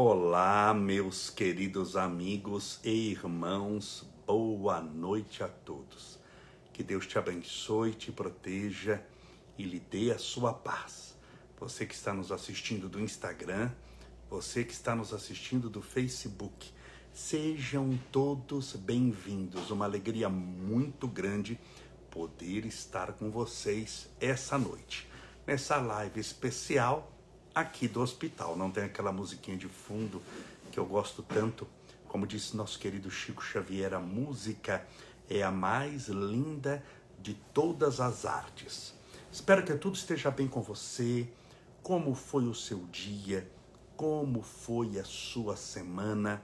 Olá, meus queridos amigos e irmãos, boa noite a todos. Que Deus te abençoe, te proteja e lhe dê a sua paz. Você que está nos assistindo do Instagram, você que está nos assistindo do Facebook, sejam todos bem-vindos. Uma alegria muito grande poder estar com vocês essa noite, nessa live especial aqui do hospital. Não tem aquela musiquinha de fundo que eu gosto tanto. Como disse nosso querido Chico Xavier, a música é a mais linda de todas as artes. Espero que tudo esteja bem com você. Como foi o seu dia? Como foi a sua semana?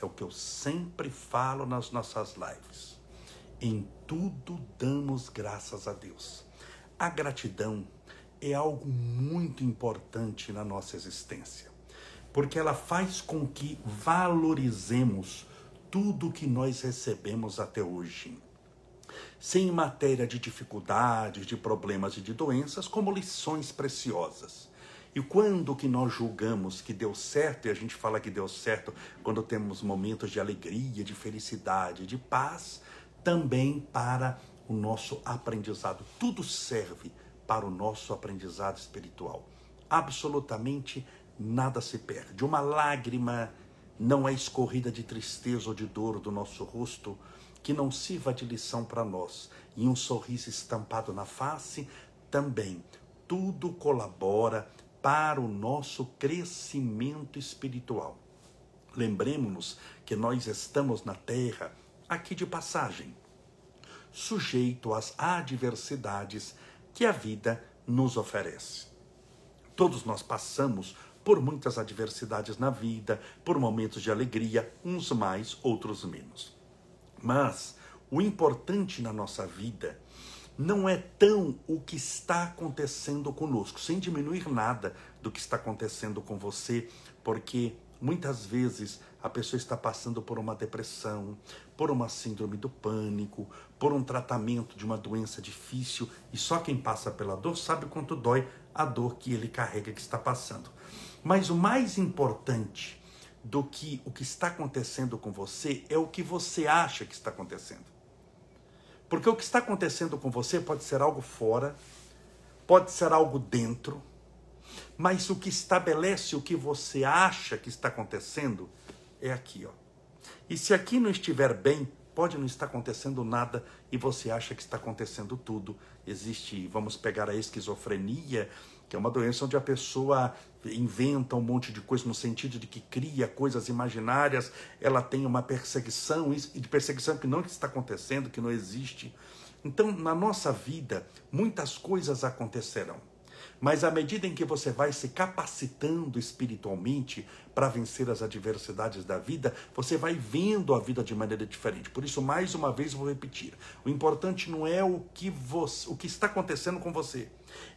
É o que eu sempre falo nas nossas lives. Em tudo damos graças a Deus. A gratidão é algo muito importante na nossa existência, porque ela faz com que valorizemos tudo que nós recebemos até hoje. Sem matéria de dificuldades, de problemas e de doenças, como lições preciosas. E quando que nós julgamos que deu certo, e a gente fala que deu certo quando temos momentos de alegria, de felicidade, de paz, também para o nosso aprendizado. Tudo serve para o nosso aprendizado espiritual. Absolutamente nada se perde. Uma lágrima não é escorrida de tristeza ou de dor do nosso rosto que não sirva de lição para nós. E um sorriso estampado na face também. Tudo colabora para o nosso crescimento espiritual. Lembremos-nos que nós estamos na terra, aqui de passagem, sujeito às adversidades que a vida nos oferece. Todos nós passamos por muitas adversidades na vida, por momentos de alegria, uns mais, outros menos. Mas o importante na nossa vida não é tão o que está acontecendo conosco, sem diminuir nada do que está acontecendo com você, porque muitas vezes a pessoa está passando por uma depressão, por uma síndrome do pânico, por um tratamento de uma doença difícil, e só quem passa pela dor sabe quanto dói a dor que ele carrega que está passando. Mas o mais importante do que o que está acontecendo com você é o que você acha que está acontecendo. Porque o que está acontecendo com você pode ser algo fora, pode ser algo dentro, mas o que estabelece o que você acha que está acontecendo é aqui, ó. E se aqui não estiver bem, pode não estar acontecendo nada e você acha que está acontecendo tudo. Existe, vamos pegar a esquizofrenia, que é uma doença onde a pessoa inventa um monte de coisa no sentido de que cria coisas imaginárias, ela tem uma perseguição, e de perseguição que não está acontecendo, que não existe. Então, na nossa vida, muitas coisas acontecerão. Mas à medida em que você vai se capacitando espiritualmente para vencer as adversidades da vida, você vai vendo a vida de maneira diferente. Por isso, mais uma vez, vou repetir: o importante não é o que, você, o que está acontecendo com você,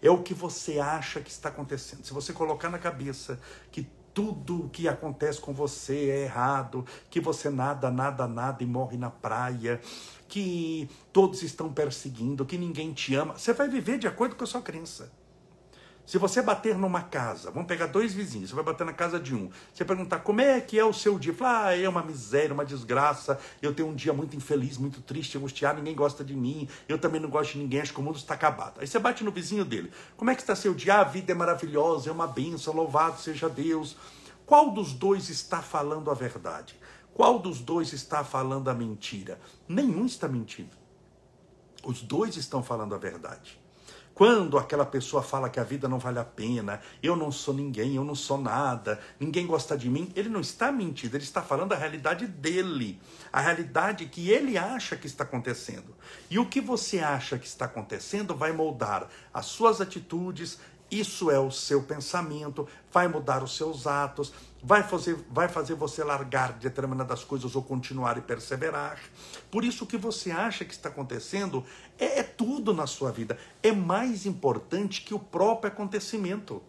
é o que você acha que está acontecendo. Se você colocar na cabeça que tudo o que acontece com você é errado, que você nada, nada, nada e morre na praia, que todos estão perseguindo, que ninguém te ama, você vai viver de acordo com a sua crença. Se você bater numa casa, vamos pegar dois vizinhos, você vai bater na casa de um, você perguntar como é que é o seu dia, falar, ah, é uma miséria, uma desgraça, eu tenho um dia muito infeliz, muito triste, angustiado, ninguém gosta de mim, eu também não gosto de ninguém, acho que o mundo está acabado. Aí você bate no vizinho dele, como é que está seu dia? Ah, a vida é maravilhosa, é uma bênção, louvado seja Deus. Qual dos dois está falando a verdade? Qual dos dois está falando a mentira? Nenhum está mentindo. Os dois estão falando a verdade. Quando aquela pessoa fala que a vida não vale a pena, eu não sou ninguém, eu não sou nada, ninguém gosta de mim, ele não está mentindo, ele está falando a realidade dele, a realidade que ele acha que está acontecendo. E o que você acha que está acontecendo vai moldar as suas atitudes, isso é o seu pensamento, vai mudar os seus atos, vai fazer, vai fazer você largar determinadas coisas ou continuar e perseverar. Por isso, o que você acha que está acontecendo é, é tudo na sua vida. É mais importante que o próprio acontecimento.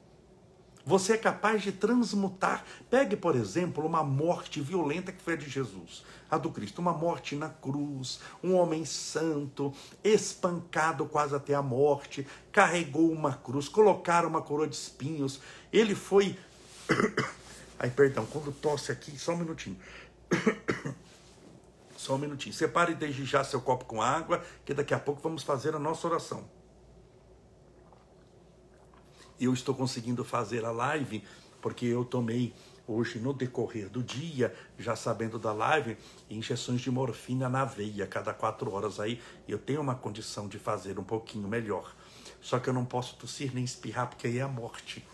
Você é capaz de transmutar. Pegue, por exemplo, uma morte violenta que foi a de Jesus, a do Cristo, uma morte na cruz, um homem santo, espancado quase até a morte, carregou uma cruz, colocaram uma coroa de espinhos. Ele foi Ai, perdão, quando tosse aqui, só um minutinho. Só um minutinho. Separe desde já seu copo com água, que daqui a pouco vamos fazer a nossa oração. Eu estou conseguindo fazer a live porque eu tomei hoje no decorrer do dia, já sabendo da live, injeções de morfina na veia cada quatro horas aí. Eu tenho uma condição de fazer um pouquinho melhor. Só que eu não posso tossir nem espirrar porque aí é a morte.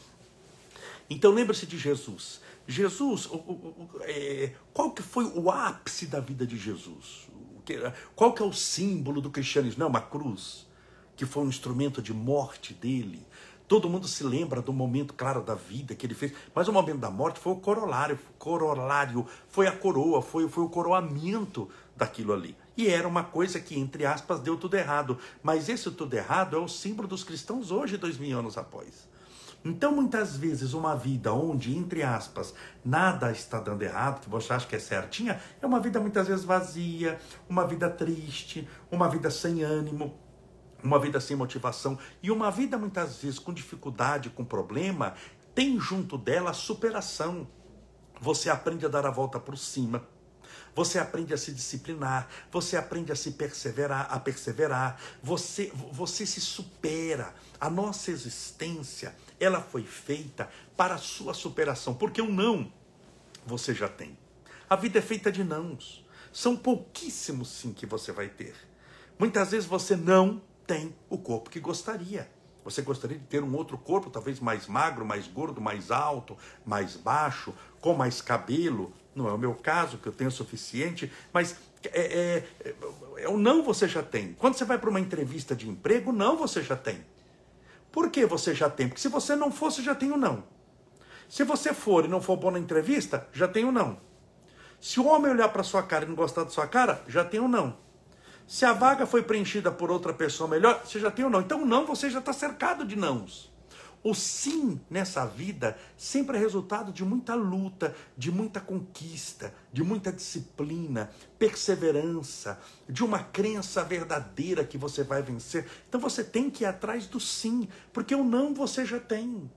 Então lembre-se de Jesus. Jesus, o, o, o, é, qual que foi o ápice da vida de Jesus? qual que é o símbolo do cristianismo? Não, uma cruz, que foi um instrumento de morte dele. Todo mundo se lembra do momento, claro, da vida que ele fez, mas o momento da morte foi o corolário, corolário foi a coroa, foi, foi o coroamento daquilo ali. E era uma coisa que, entre aspas, deu tudo errado. Mas esse tudo errado é o símbolo dos cristãos hoje, dois mil anos após. Então, muitas vezes, uma vida onde, entre aspas, nada está dando errado, que você acha que é certinha, é uma vida muitas vezes vazia, uma vida triste, uma vida sem ânimo, uma vida sem motivação. E uma vida, muitas vezes, com dificuldade, com problema, tem junto dela a superação. Você aprende a dar a volta por cima você aprende a se disciplinar, você aprende a se perseverar, a perseverar, você, você se supera. A nossa existência, ela foi feita para a sua superação, porque o não você já tem. A vida é feita de nãos. São pouquíssimos sim que você vai ter. Muitas vezes você não tem o corpo que gostaria. Você gostaria de ter um outro corpo, talvez mais magro, mais gordo, mais alto, mais baixo, com mais cabelo, não é o meu caso, que eu tenho o suficiente, mas é, é, é, o não você já tem. Quando você vai para uma entrevista de emprego, não você já tem. Por que você já tem? Porque se você não você já tem o não. Se você for e não for bom na entrevista, já tem o não. Se o homem olhar para sua cara e não gostar da sua cara, já tem o não. Se a vaga foi preenchida por outra pessoa melhor, você já tem o não. Então, não, você já está cercado de nãos. O sim nessa vida sempre é resultado de muita luta, de muita conquista, de muita disciplina, perseverança, de uma crença verdadeira que você vai vencer. Então você tem que ir atrás do sim, porque o não você já tem.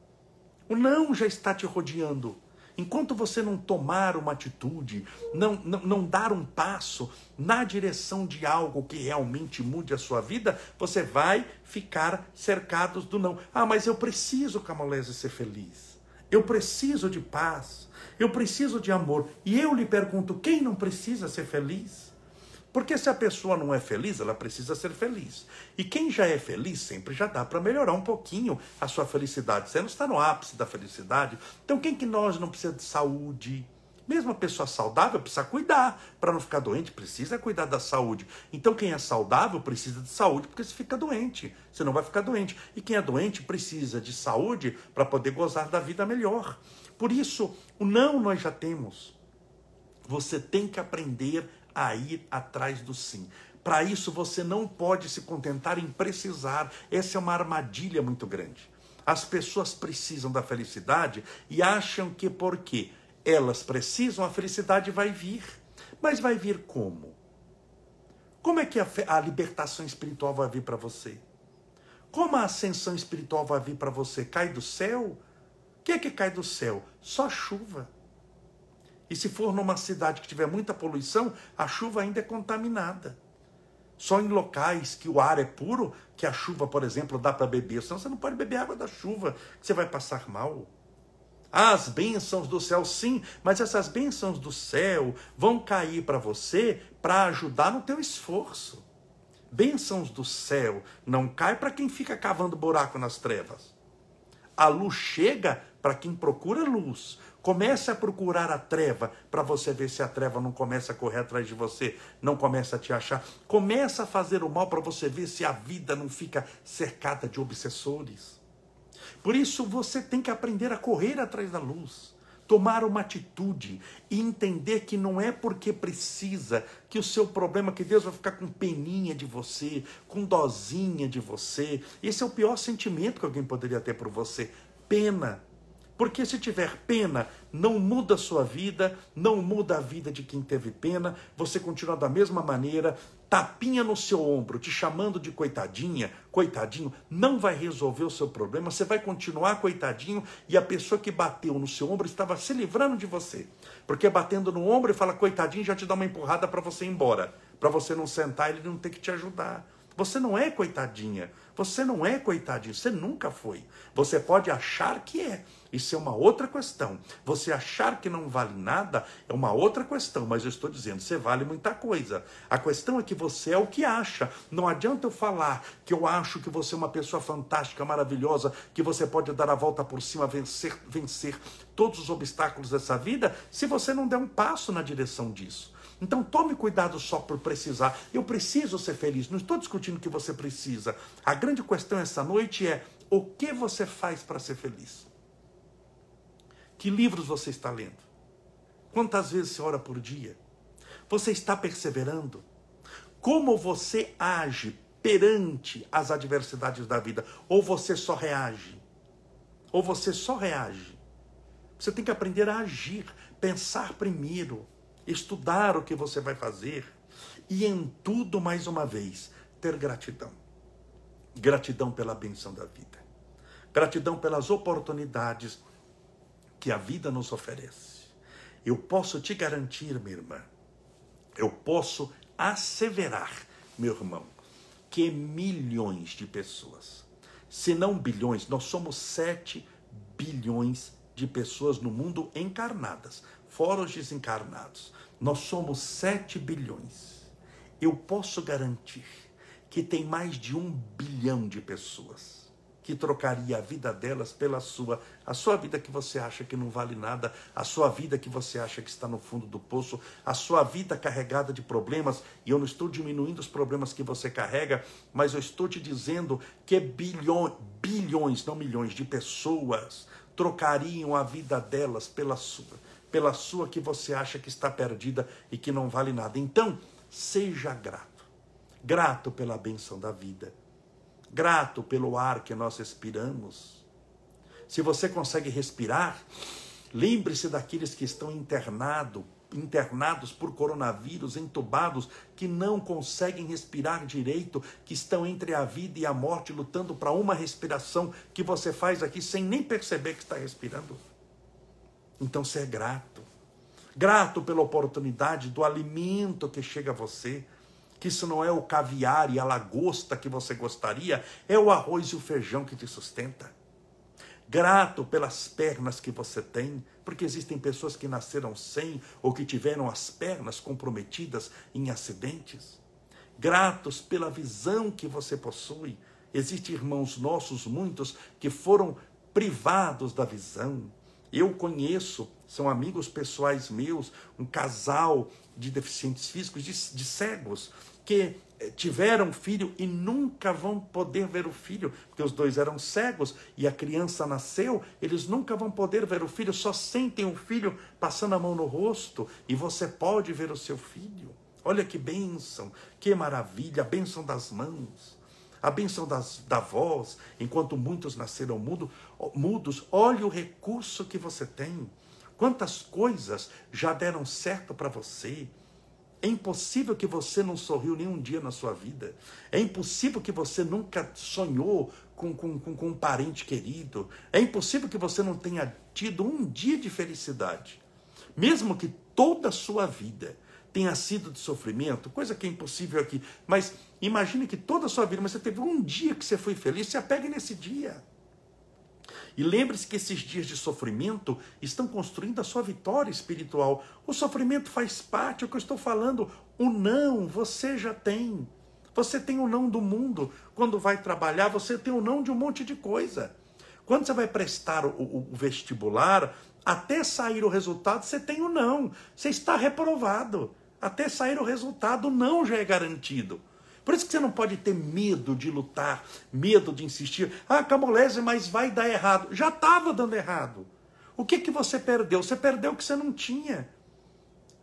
O não já está te rodeando. Enquanto você não tomar uma atitude, não, não, não dar um passo na direção de algo que realmente mude a sua vida, você vai ficar cercado do não. Ah, mas eu preciso, Camolese, ser feliz. Eu preciso de paz. Eu preciso de amor. E eu lhe pergunto: quem não precisa ser feliz? Porque se a pessoa não é feliz, ela precisa ser feliz. E quem já é feliz sempre já dá para melhorar um pouquinho a sua felicidade. Você não está no ápice da felicidade. Então quem que nós não precisa de saúde? Mesmo a pessoa saudável precisa cuidar para não ficar doente, precisa cuidar da saúde. Então quem é saudável precisa de saúde porque se fica doente, você não vai ficar doente. E quem é doente precisa de saúde para poder gozar da vida melhor. Por isso, o não nós já temos. Você tem que aprender a ir atrás do sim. Para isso você não pode se contentar em precisar. Essa é uma armadilha muito grande. As pessoas precisam da felicidade e acham que porque elas precisam, a felicidade vai vir. Mas vai vir como? Como é que a, a libertação espiritual vai vir para você? Como a ascensão espiritual vai vir para você? Cai do céu? O que é que cai do céu? Só chuva. E se for numa cidade que tiver muita poluição, a chuva ainda é contaminada. Só em locais que o ar é puro, que a chuva, por exemplo, dá para beber. Senão você não pode beber água da chuva, que você vai passar mal. As bênçãos do céu, sim, mas essas bênçãos do céu vão cair para você para ajudar no teu esforço. Bênçãos do céu não cai para quem fica cavando buraco nas trevas. A luz chega para quem procura luz. Comece a procurar a treva para você ver se a treva não começa a correr atrás de você, não começa a te achar. Começa a fazer o mal para você ver se a vida não fica cercada de obsessores. Por isso você tem que aprender a correr atrás da luz, tomar uma atitude e entender que não é porque precisa que o seu problema que Deus vai ficar com peninha de você, com dozinha de você. Esse é o pior sentimento que alguém poderia ter por você, pena porque se tiver pena, não muda a sua vida, não muda a vida de quem teve pena, você continua da mesma maneira, tapinha no seu ombro, te chamando de coitadinha, coitadinho, não vai resolver o seu problema. Você vai continuar coitadinho e a pessoa que bateu no seu ombro estava se livrando de você. Porque batendo no ombro e fala coitadinho já te dá uma empurrada para você ir embora, para você não sentar e ele não ter que te ajudar. Você não é coitadinha. Você não é coitadinho. Você nunca foi. Você pode achar que é. Isso é uma outra questão. Você achar que não vale nada é uma outra questão, mas eu estou dizendo, você vale muita coisa. A questão é que você é o que acha. Não adianta eu falar que eu acho que você é uma pessoa fantástica, maravilhosa, que você pode dar a volta por cima, vencer, vencer todos os obstáculos dessa vida, se você não der um passo na direção disso. Então tome cuidado só por precisar. Eu preciso ser feliz. Não estou discutindo que você precisa. A grande questão essa noite é o que você faz para ser feliz? Que livros você está lendo? Quantas vezes você ora por dia? Você está perseverando? Como você age perante as adversidades da vida? Ou você só reage? Ou você só reage? Você tem que aprender a agir, pensar primeiro estudar o que você vai fazer e em tudo, mais uma vez, ter gratidão. Gratidão pela benção da vida. Gratidão pelas oportunidades que a vida nos oferece. Eu posso te garantir, minha irmã, eu posso asseverar, meu irmão, que milhões de pessoas, se não bilhões, nós somos sete bilhões de pessoas no mundo encarnadas, fora os desencarnados. Nós somos 7 bilhões. Eu posso garantir que tem mais de um bilhão de pessoas que trocaria a vida delas pela sua, a sua vida que você acha que não vale nada, a sua vida que você acha que está no fundo do poço, a sua vida carregada de problemas, e eu não estou diminuindo os problemas que você carrega, mas eu estou te dizendo que bilhões, bilhões, não milhões de pessoas trocariam a vida delas pela sua pela sua que você acha que está perdida e que não vale nada. Então, seja grato. Grato pela benção da vida. Grato pelo ar que nós respiramos. Se você consegue respirar, lembre-se daqueles que estão internado, internados por coronavírus, entubados, que não conseguem respirar direito, que estão entre a vida e a morte, lutando para uma respiração que você faz aqui sem nem perceber que está respirando. Então ser grato. Grato pela oportunidade do alimento que chega a você. Que isso não é o caviar e a lagosta que você gostaria, é o arroz e o feijão que te sustenta. Grato pelas pernas que você tem, porque existem pessoas que nasceram sem ou que tiveram as pernas comprometidas em acidentes. Gratos pela visão que você possui. Existem irmãos nossos, muitos, que foram privados da visão eu conheço, são amigos pessoais meus, um casal de deficientes físicos, de, de cegos, que eh, tiveram filho e nunca vão poder ver o filho, porque os dois eram cegos e a criança nasceu, eles nunca vão poder ver o filho, só sentem o filho passando a mão no rosto e você pode ver o seu filho. Olha que bênção, que maravilha, a bênção das mãos a bênção das, da voz, enquanto muitos nasceram mudo, mudos, olhe o recurso que você tem. Quantas coisas já deram certo para você. É impossível que você não sorriu nenhum dia na sua vida. É impossível que você nunca sonhou com, com, com, um parente querido. É impossível que você não tenha tido um dia de felicidade. Mesmo que toda a sua vida tenha sido de sofrimento, coisa que é impossível aqui, mas imagine que toda a sua vida, mas você teve um dia que você foi feliz, se apegue nesse dia. E lembre-se que esses dias de sofrimento estão construindo a sua vitória espiritual. O sofrimento faz parte, é o que eu estou falando. O não você já tem. Você tem o não do mundo. Quando vai trabalhar, você tem o não de um monte de coisa. Quando você vai prestar o, o, o vestibular, até sair o resultado, você tem o não. Você está reprovado até sair o resultado, não já é garantido. Por isso que você não pode ter medo de lutar, medo de insistir. Ah, Camolese, mas vai dar errado. Já estava dando errado. O que, que você perdeu? Você perdeu o que você não tinha.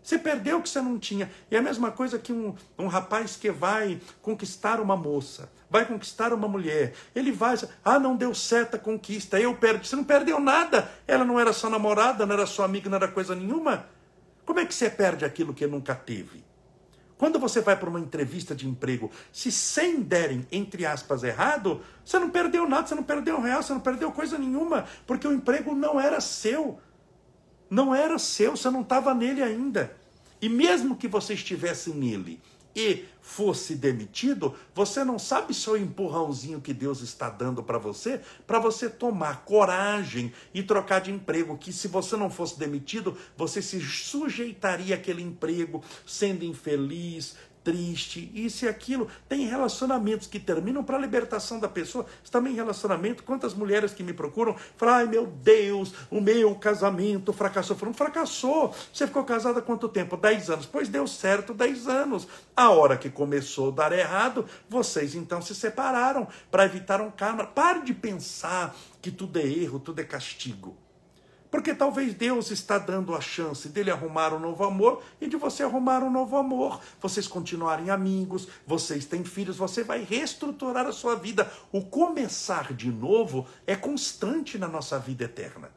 Você perdeu o que você não tinha. E é a mesma coisa que um, um rapaz que vai conquistar uma moça, vai conquistar uma mulher. Ele vai, ah, não deu certo a conquista, eu perdi. Você não perdeu nada. Ela não era sua namorada, não era sua amiga, não era coisa nenhuma. Como é que você perde aquilo que nunca teve? Quando você vai para uma entrevista de emprego, se 100 derem, entre aspas, errado, você não perdeu nada, você não perdeu real, você não perdeu coisa nenhuma, porque o emprego não era seu. Não era seu, você não estava nele ainda. E mesmo que você estivesse nele e fosse demitido, você não sabe se é o empurrãozinho que Deus está dando para você, para você tomar coragem e trocar de emprego, que se você não fosse demitido, você se sujeitaria àquele emprego, sendo infeliz, triste, isso e aquilo. Tem relacionamentos que terminam para a libertação da pessoa. Também relacionamento. Quantas mulheres que me procuram falam: ai meu Deus, o meu casamento fracassou. Falando, fracassou. Você ficou casada quanto tempo? Dez anos. Pois deu certo dez anos. A hora que começou a dar errado, vocês então se separaram para evitar um karma. Pare de pensar que tudo é erro, tudo é castigo. Porque talvez Deus está dando a chance dele arrumar um novo amor e de você arrumar um novo amor. Vocês continuarem amigos, vocês têm filhos, você vai reestruturar a sua vida. O começar de novo é constante na nossa vida eterna.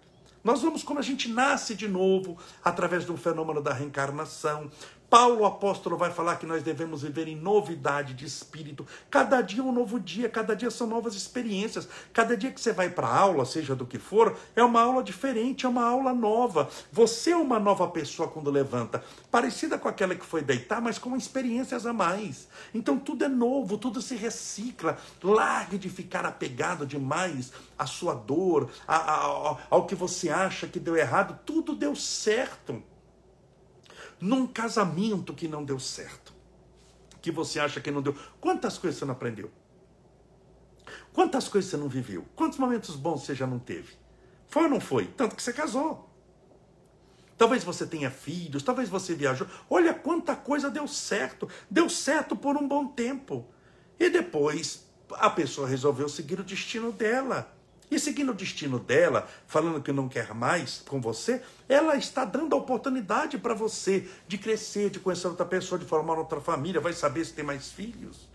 Nós vamos como a gente nasce de novo, através do fenômeno da reencarnação. Paulo apóstolo vai falar que nós devemos viver em novidade de espírito. Cada dia é um novo dia, cada dia são novas experiências. Cada dia que você vai para a aula, seja do que for, é uma aula diferente, é uma aula nova. Você é uma nova pessoa quando levanta, parecida com aquela que foi deitar, mas com experiências a mais. Então tudo é novo, tudo se recicla. Largue de ficar apegado demais à sua dor, ao que você acha que deu errado. Tudo deu certo num casamento que não deu certo, que você acha que não deu. Quantas coisas você não aprendeu? Quantas coisas você não viveu? Quantos momentos bons você já não teve? Foi ou não foi? Tanto que você casou. Talvez você tenha filhos, talvez você viajou. Olha quanta coisa deu certo. Deu certo por um bom tempo. E depois a pessoa resolveu seguir o destino dela. E seguindo o destino dela, falando que não quer mais com você, ela está dando a oportunidade para você de crescer, de conhecer outra pessoa, de formar outra família, vai saber se tem mais filhos.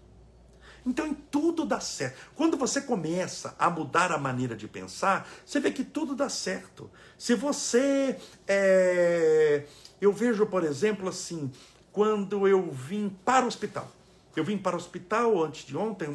Então, em tudo dá certo. Quando você começa a mudar a maneira de pensar, você vê que tudo dá certo. Se você. É... Eu vejo, por exemplo, assim, quando eu vim para o hospital. Eu vim para o hospital antes de ontem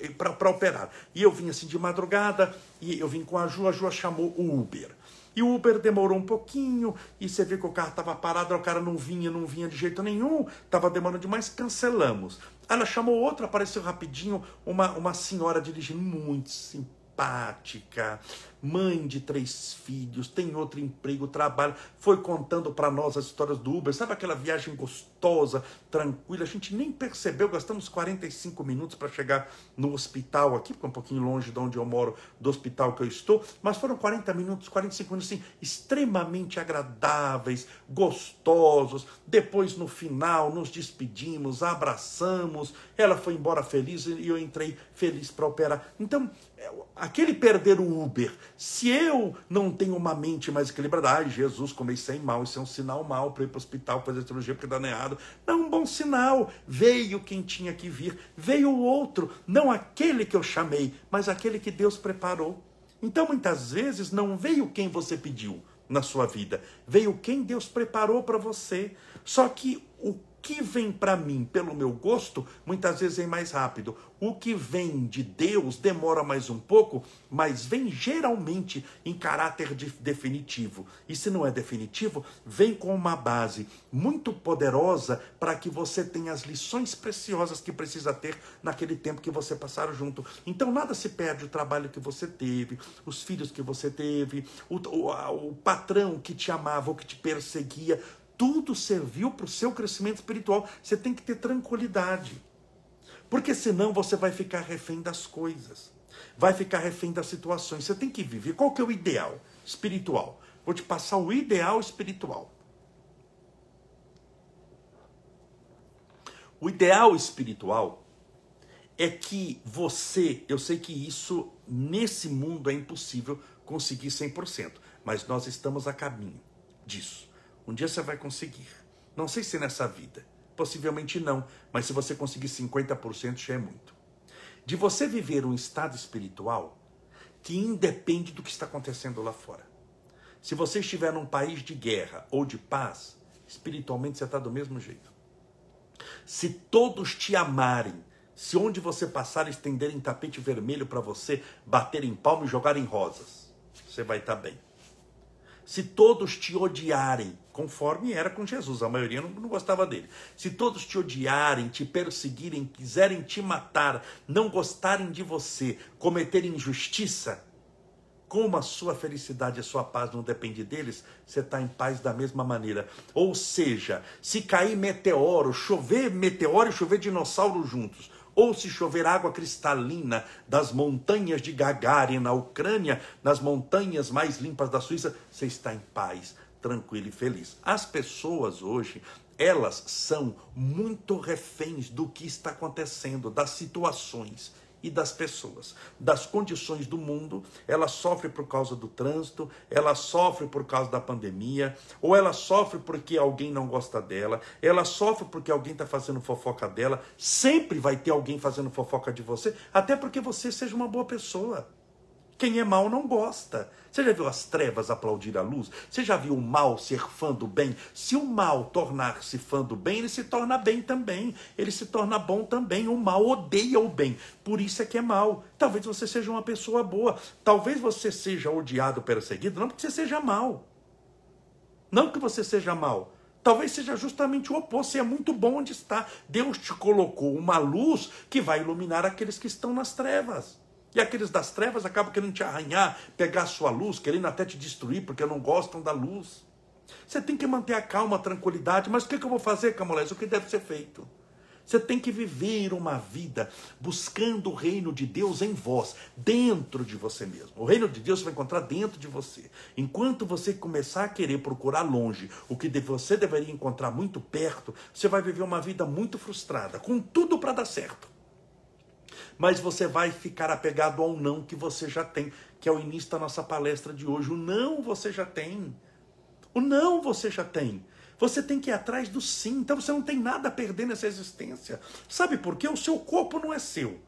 é, para operar. E eu vim assim de madrugada, e eu vim com a Ju, a Ju chamou o Uber. E o Uber demorou um pouquinho, e você viu que o carro estava parado, o cara não vinha, não vinha de jeito nenhum, estava demorando demais, cancelamos. Ela chamou outra, apareceu rapidinho, uma, uma senhora dirigindo muito simpática, mãe de três filhos, tem outro emprego, trabalha, foi contando para nós as histórias do Uber, sabe aquela viagem gostosa, tranquila, a gente nem percebeu, gastamos 45 minutos para chegar no hospital aqui, porque é um pouquinho longe de onde eu moro, do hospital que eu estou, mas foram 40 minutos, 45 minutos, assim, extremamente agradáveis, gostosos, depois no final nos despedimos, abraçamos, ela foi embora feliz e eu entrei feliz para operar. Então, é, aquele perder o Uber, se eu não tenho uma mente mais equilibrada, ai Jesus, comecei mal, isso é um sinal mal para ir para o hospital fazer cirurgia porque dá errado. Não, um bom sinal. Veio quem tinha que vir, veio o outro, não aquele que eu chamei, mas aquele que Deus preparou. Então muitas vezes não veio quem você pediu na sua vida, veio quem Deus preparou para você. Só que o que vem para mim pelo meu gosto, muitas vezes vem mais rápido. O que vem de Deus demora mais um pouco, mas vem geralmente em caráter de definitivo. E se não é definitivo, vem com uma base muito poderosa para que você tenha as lições preciosas que precisa ter naquele tempo que você passar junto. Então nada se perde o trabalho que você teve, os filhos que você teve, o, o, o patrão que te amava ou que te perseguia tudo serviu para o seu crescimento espiritual. Você tem que ter tranquilidade. Porque senão você vai ficar refém das coisas. Vai ficar refém das situações. Você tem que viver. Qual que é o ideal espiritual? Vou te passar o ideal espiritual. O ideal espiritual é que você, eu sei que isso nesse mundo é impossível conseguir 100%, mas nós estamos a caminho disso. Um dia você vai conseguir. Não sei se nessa vida. Possivelmente não. Mas se você conseguir 50%, já é muito. De você viver um estado espiritual que independe do que está acontecendo lá fora. Se você estiver num país de guerra ou de paz, espiritualmente você está do mesmo jeito. Se todos te amarem, se onde você passar estenderem tapete vermelho para você, baterem palmo e jogarem rosas, você vai estar tá bem. Se todos te odiarem, conforme era com Jesus, a maioria não, não, gostava dele. Se todos te odiarem, te perseguirem, quiserem te matar, não gostarem de você, cometerem injustiça, como a sua felicidade e a sua paz não depende deles, você está em paz da mesma maneira. Ou seja, se cair meteoro, chover meteoro e chover dinossauro juntos, ou se chover água cristalina das montanhas de Gagarin na Ucrânia, nas montanhas mais limpas da Suíça, você está em paz, tranquilo e feliz. As pessoas hoje, elas são muito reféns do que está acontecendo, das situações e das pessoas, das condições do mundo. Ela sofre por causa do trânsito, ela sofre por causa da pandemia, ou ela sofre porque alguém não gosta dela, ela sofre porque alguém está fazendo fofoca dela. Sempre vai ter alguém fazendo fofoca de você, até porque você seja uma boa pessoa. Quem é mal não gosta. Você já viu as trevas aplaudir a luz? Você já viu o mal ser fã do bem? Se o mal tornar-se fã do bem, ele se torna bem também. Ele se torna bom também. O mal odeia o bem. Por isso é que é mal. Talvez você seja uma pessoa boa. Talvez você seja odiado, perseguido, não porque você seja mal. Não que você seja mal. Talvez seja justamente o oposto. Você é muito bom onde está. Deus te colocou uma luz que vai iluminar aqueles que estão nas trevas. E aqueles das trevas acabam querendo te arranhar, pegar a sua luz, querendo até te destruir, porque não gostam da luz. Você tem que manter a calma, a tranquilidade. Mas o que, eu vou fazer, Camolés? O que deve ser feito? Você tem que viver uma vida buscando o reino de Deus em vós, dentro de você mesmo. O reino de Deus você vai encontrar dentro de você. Enquanto você começar a querer procurar longe o que você deveria encontrar muito perto, você vai viver uma vida muito frustrada, com tudo para dar certo mas você vai ficar apegado ao não que você já tem, que é o início da nossa palestra de hoje. O não você já tem. O não você já tem. Você tem que ir atrás do sim. Então você não tem nada a perder nessa existência. Sabe por quê? O seu corpo não é seu.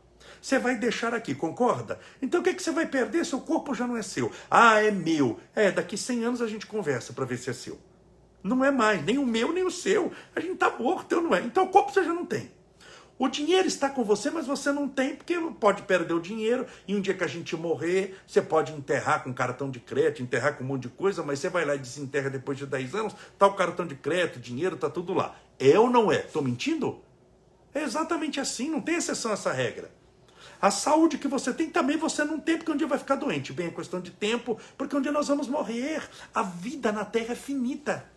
Você vai deixar aqui, concorda? Então o que, é que você vai perder? Seu corpo já não é seu. Ah, é meu. É, daqui 100 anos a gente conversa para ver se é seu. Não é mais, nem o meu, nem o seu. A gente está morto, então não é. Então o corpo você já não tem. O dinheiro está com você, mas você não tem, porque pode perder o dinheiro. E um dia que a gente morrer, você pode enterrar com cartão de crédito, enterrar com um monte de coisa, mas você vai lá e desenterra depois de 10 anos, tá o cartão de crédito, dinheiro, tá tudo lá. É ou não é? Estou mentindo? É exatamente assim, não tem exceção a essa regra. A saúde que você tem também você não tem, porque um dia vai ficar doente. Bem, é questão de tempo, porque um dia nós vamos morrer. A vida na Terra é finita.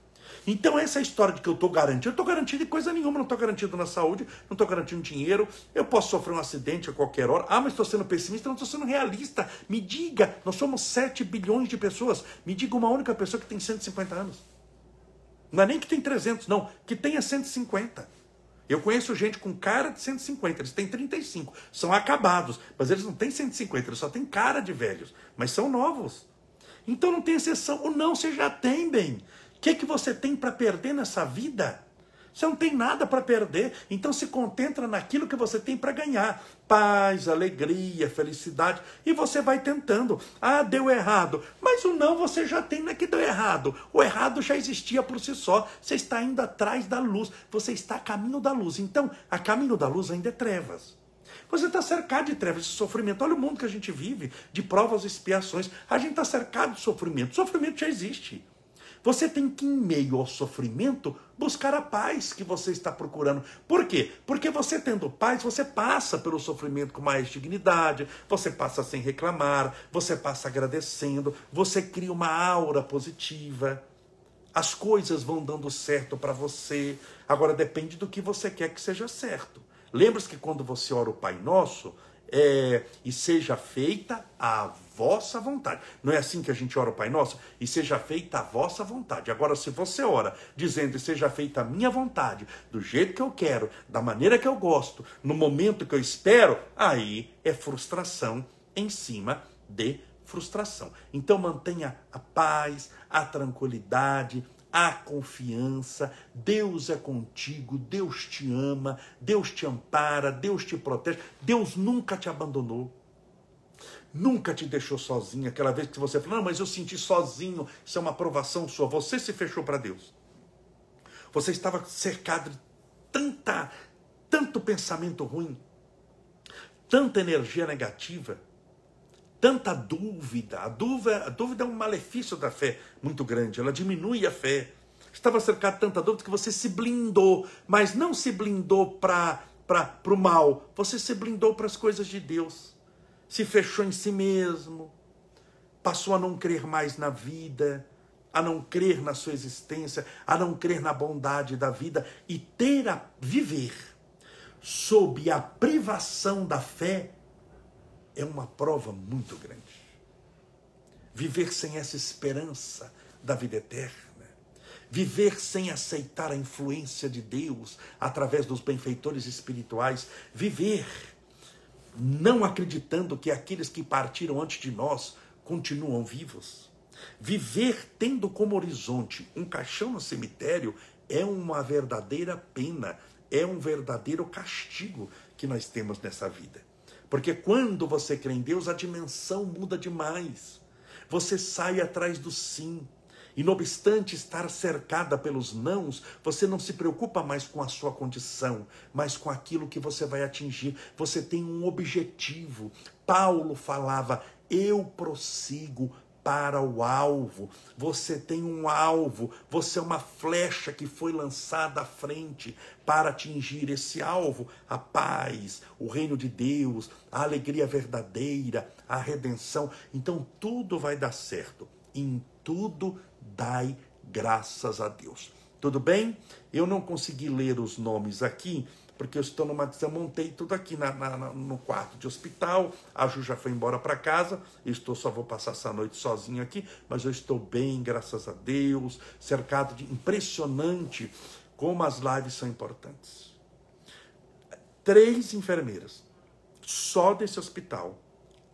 Então, essa história de que eu estou garantido, eu estou garantido de coisa nenhuma, não estou garantido na saúde, não estou garantido dinheiro, eu posso sofrer um acidente a qualquer hora. Ah, mas estou sendo pessimista, não estou sendo realista. Me diga, nós somos 7 bilhões de pessoas, me diga uma única pessoa que tem 150 anos. Não é nem que tem 300, não, que tenha 150. Eu conheço gente com cara de 150, eles têm 35, são acabados, mas eles não têm 150, eles só têm cara de velhos, mas são novos. Então não tem exceção, o não você já tem, bem. O que, que você tem para perder nessa vida? Você não tem nada para perder, então se concentra naquilo que você tem para ganhar. Paz, alegria, felicidade, e você vai tentando. Ah, deu errado. Mas o não você já tem, não é que deu errado. O errado já existia por si só. Você está indo atrás da luz, você está a caminho da luz. Então, a caminho da luz ainda é trevas. Você está cercado de trevas, de sofrimento. Olha o mundo que a gente vive, de provas e expiações. A gente está cercado de sofrimento. O sofrimento já existe. Você tem que, em meio ao sofrimento, buscar a paz que você está procurando. Por quê? Porque você tendo paz, você passa pelo sofrimento com mais dignidade, você passa sem reclamar, você passa agradecendo, você cria uma aura positiva. As coisas vão dando certo para você. Agora depende do que você quer que seja certo. Lembra-se que quando você ora o Pai Nosso, é, e seja feita a vossa vontade. Não é assim que a gente ora o Pai Nosso? E seja feita a vossa vontade. Agora, se você ora dizendo e seja feita a minha vontade, do jeito que eu quero, da maneira que eu gosto, no momento que eu espero, aí é frustração em cima de frustração. Então mantenha a paz, a tranquilidade, a confiança, Deus é contigo, Deus te ama, Deus te ampara, Deus te protege, Deus nunca te abandonou. Nunca te deixou sozinho. Aquela vez que você falou, não, mas eu senti sozinho, isso é uma aprovação sua. Você se fechou para Deus. Você estava cercado tanta, tanto pensamento ruim, tanta energia negativa, tanta dúvida. A dúvida, a dúvida é um malefício da fé muito grande, ela diminui a fé. Estava cercado de tanta dúvida que você se blindou, mas não se blindou para o mal, você se blindou para as coisas de Deus. Se fechou em si mesmo, passou a não crer mais na vida, a não crer na sua existência, a não crer na bondade da vida e ter a viver sob a privação da fé é uma prova muito grande. Viver sem essa esperança da vida eterna, viver sem aceitar a influência de Deus através dos benfeitores espirituais, viver não acreditando que aqueles que partiram antes de nós continuam vivos. Viver tendo como horizonte um caixão no cemitério é uma verdadeira pena, é um verdadeiro castigo que nós temos nessa vida. Porque quando você crê em Deus, a dimensão muda demais. Você sai atrás do sim. E não obstante estar cercada pelos nãos, você não se preocupa mais com a sua condição, mas com aquilo que você vai atingir. Você tem um objetivo. Paulo falava: eu prossigo para o alvo. Você tem um alvo, você é uma flecha que foi lançada à frente para atingir esse alvo, a paz, o reino de Deus, a alegria verdadeira, a redenção. Então tudo vai dar certo. Em tudo dai graças a Deus. Tudo bem? Eu não consegui ler os nomes aqui, porque eu estou numa. Eu montei tudo aqui na, na, no quarto de hospital. A Ju já foi embora para casa. estou só vou passar essa noite sozinho aqui, mas eu estou bem, graças a Deus, cercado de impressionante como as lives são importantes. Três enfermeiras, só desse hospital,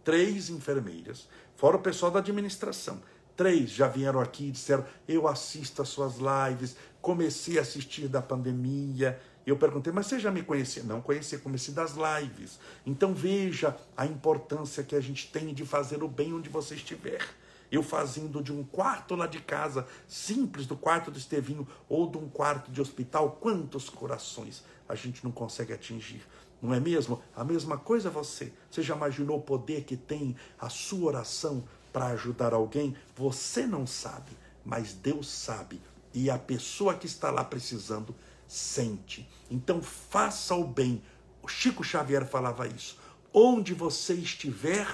três enfermeiras, fora o pessoal da administração. Três já vieram aqui e disseram: Eu assisto as suas lives, comecei a assistir da pandemia, eu perguntei, mas você já me conhecia? Não conhecia, conheci das lives. Então veja a importância que a gente tem de fazer o bem onde você estiver. Eu fazendo de um quarto lá de casa, simples, do quarto do Estevinho, ou de um quarto de hospital, quantos corações a gente não consegue atingir? Não é mesmo? A mesma coisa você. Você já imaginou o poder que tem a sua oração para ajudar alguém? Você não sabe, mas Deus sabe. E a pessoa que está lá precisando sente. Então faça o bem. O Chico Xavier falava isso. Onde você estiver,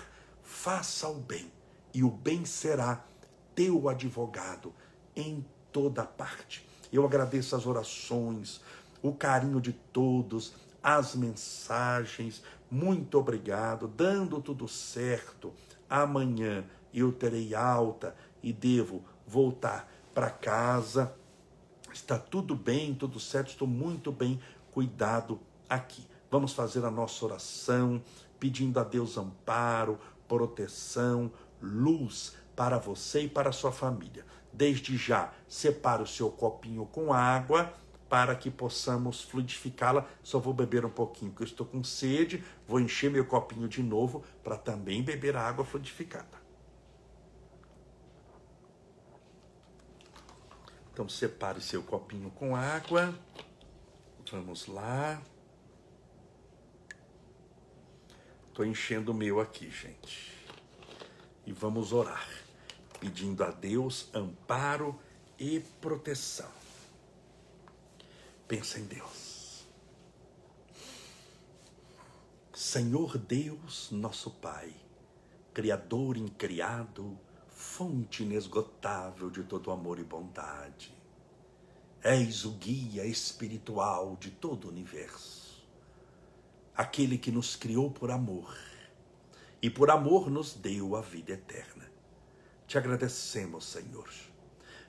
faça o bem, e o bem será teu advogado em toda parte. Eu agradeço as orações, o carinho de todos, as mensagens. Muito obrigado, dando tudo certo. Amanhã eu terei alta e devo voltar para casa Está tudo bem, tudo certo, estou muito bem cuidado aqui. Vamos fazer a nossa oração, pedindo a Deus amparo, proteção, luz para você e para a sua família. Desde já, separe o seu copinho com água para que possamos fluidificá-la. Só vou beber um pouquinho, porque eu estou com sede. Vou encher meu copinho de novo para também beber a água fluidificada. Então separe seu copinho com água. Vamos lá. Estou enchendo o meu aqui, gente. E vamos orar, pedindo a Deus amparo e proteção. Pensa em Deus. Senhor Deus, nosso Pai, Criador incriado, fonte inesgotável de todo amor e bondade. És o guia espiritual de todo o universo. Aquele que nos criou por amor e por amor nos deu a vida eterna. Te agradecemos, Senhor,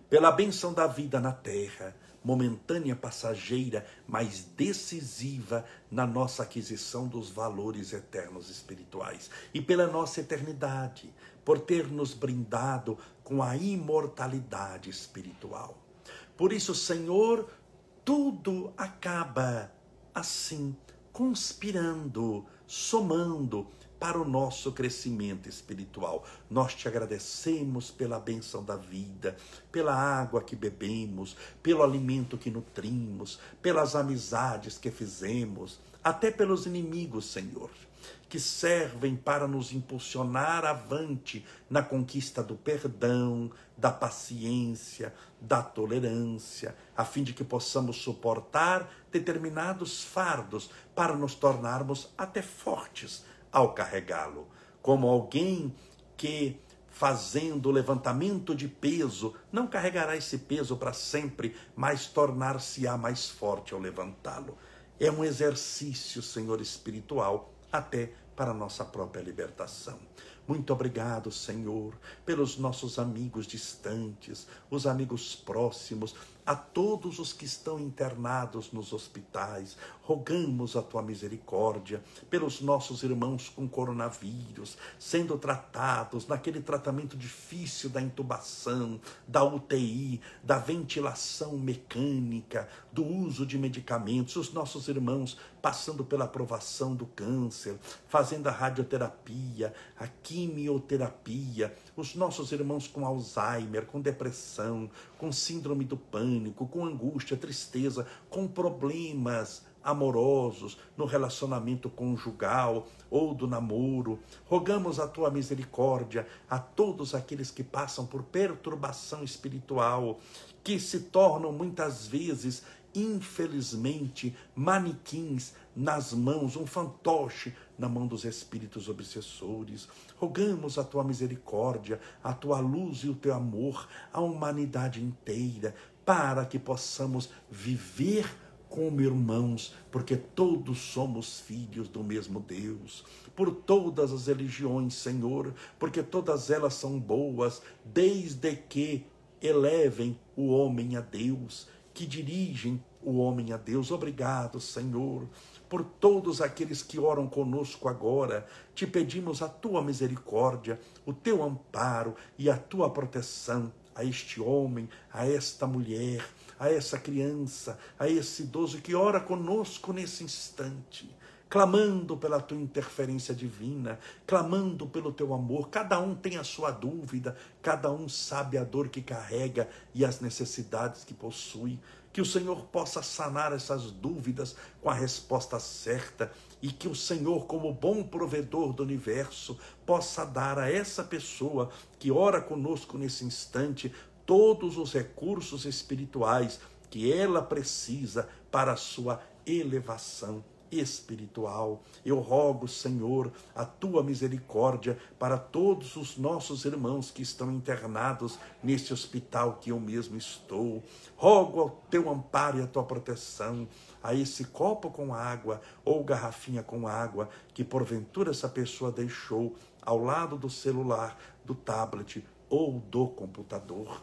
pela benção da vida na terra, momentânea, passageira, mas decisiva na nossa aquisição dos valores eternos espirituais e pela nossa eternidade, por ter nos brindado com a imortalidade espiritual. Por isso, Senhor, tudo acaba assim, conspirando, somando para o nosso crescimento espiritual. Nós te agradecemos pela benção da vida, pela água que bebemos, pelo alimento que nutrimos, pelas amizades que fizemos, até pelos inimigos, Senhor que servem para nos impulsionar avante na conquista do perdão, da paciência, da tolerância, a fim de que possamos suportar determinados fardos para nos tornarmos até fortes ao carregá-lo. Como alguém que fazendo levantamento de peso, não carregará esse peso para sempre, mas tornar-se-á mais forte ao levantá-lo. É um exercício, Senhor, espiritual, até para nossa própria libertação. Muito obrigado, Senhor, pelos nossos amigos distantes, os amigos próximos, a todos os que estão internados nos hospitais. Rogamos a tua misericórdia pelos nossos irmãos com coronavírus, sendo tratados naquele tratamento difícil da intubação, da UTI, da ventilação mecânica, do uso de medicamentos, os nossos irmãos passando pela aprovação do câncer, fazendo a radioterapia, a quimioterapia, os nossos irmãos com Alzheimer, com depressão, com síndrome do pânico, com angústia, tristeza, com problemas amorosos no relacionamento conjugal ou do namoro. Rogamos a tua misericórdia a todos aqueles que passam por perturbação espiritual, que se tornam muitas vezes infelizmente, manequins nas mãos, um fantoche na mão dos espíritos obsessores. Rogamos a tua misericórdia, a tua luz e o teu amor à humanidade inteira, para que possamos viver como irmãos, porque todos somos filhos do mesmo Deus, por todas as religiões, Senhor, porque todas elas são boas, desde que elevem o homem a Deus que dirigem o homem a Deus. Obrigado, Senhor, por todos aqueles que oram conosco agora. Te pedimos a tua misericórdia, o teu amparo e a tua proteção a este homem, a esta mulher, a essa criança, a esse idoso que ora conosco nesse instante clamando pela tua interferência divina, clamando pelo teu amor. Cada um tem a sua dúvida, cada um sabe a dor que carrega e as necessidades que possui. Que o Senhor possa sanar essas dúvidas com a resposta certa e que o Senhor, como bom provedor do universo, possa dar a essa pessoa que ora conosco nesse instante todos os recursos espirituais que ela precisa para a sua elevação espiritual. Eu rogo, Senhor, a tua misericórdia para todos os nossos irmãos que estão internados neste hospital que eu mesmo estou. Rogo ao teu amparo e a tua proteção a esse copo com água ou garrafinha com água que porventura essa pessoa deixou ao lado do celular, do tablet ou do computador.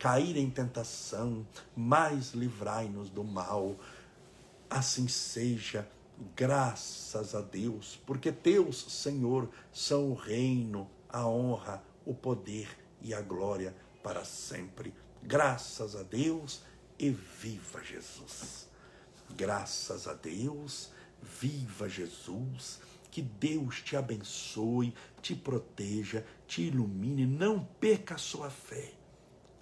cair em tentação, mas livrai-nos do mal. Assim seja, graças a Deus, porque Deus, Senhor, são o reino, a honra, o poder e a glória para sempre. Graças a Deus e viva Jesus. Graças a Deus, viva Jesus. Que Deus te abençoe, te proteja, te ilumine, não perca a sua fé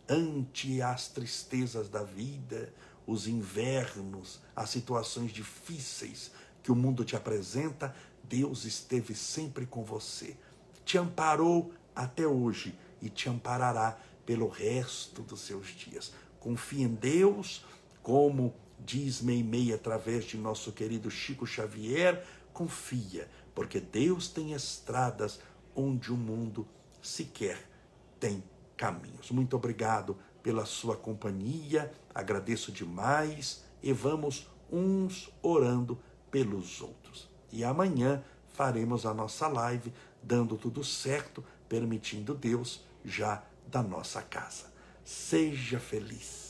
ante as tristezas da vida, os invernos, as situações difíceis que o mundo te apresenta, Deus esteve sempre com você, te amparou até hoje e te amparará pelo resto dos seus dias. Confie em Deus, como diz Meimei através de nosso querido Chico Xavier, confia, porque Deus tem estradas onde o mundo sequer tem caminhos. Muito obrigado pela sua companhia, agradeço demais e vamos uns orando pelos outros. E amanhã faremos a nossa live dando tudo certo, permitindo Deus já da nossa casa. Seja feliz.